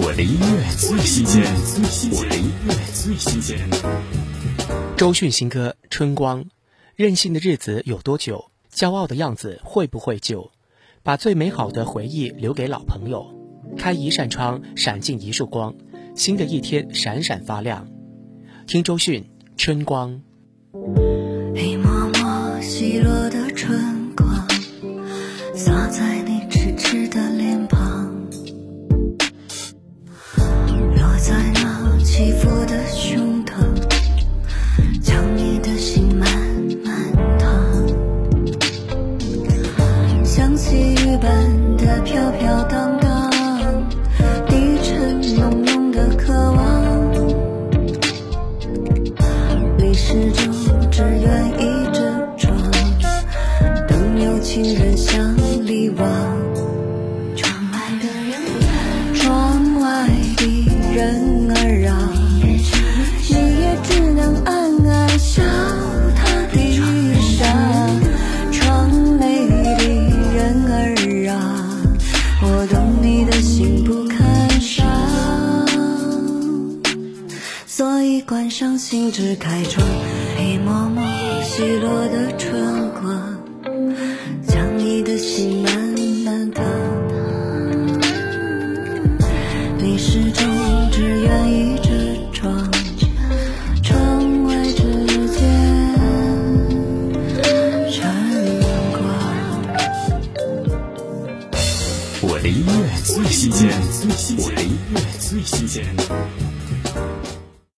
我的音乐最新鲜，我的音乐最新鲜。周迅新歌《春光》，任性的日子有多久？骄傲的样子会不会旧？把最美好的回忆留给老朋友。开一扇窗，闪进一束光，新的一天闪闪发亮。听周迅《春光》。飘飘荡荡，低沉浓浓的渴望，你始终。只愿倚着窗，等有情人向里望。所以关上心，只开窗。一抹抹细落的春光，将你的心慢慢烫。你始终只愿一直装，窗外只见晨光。我的音乐最新鲜，我的音乐最新鲜。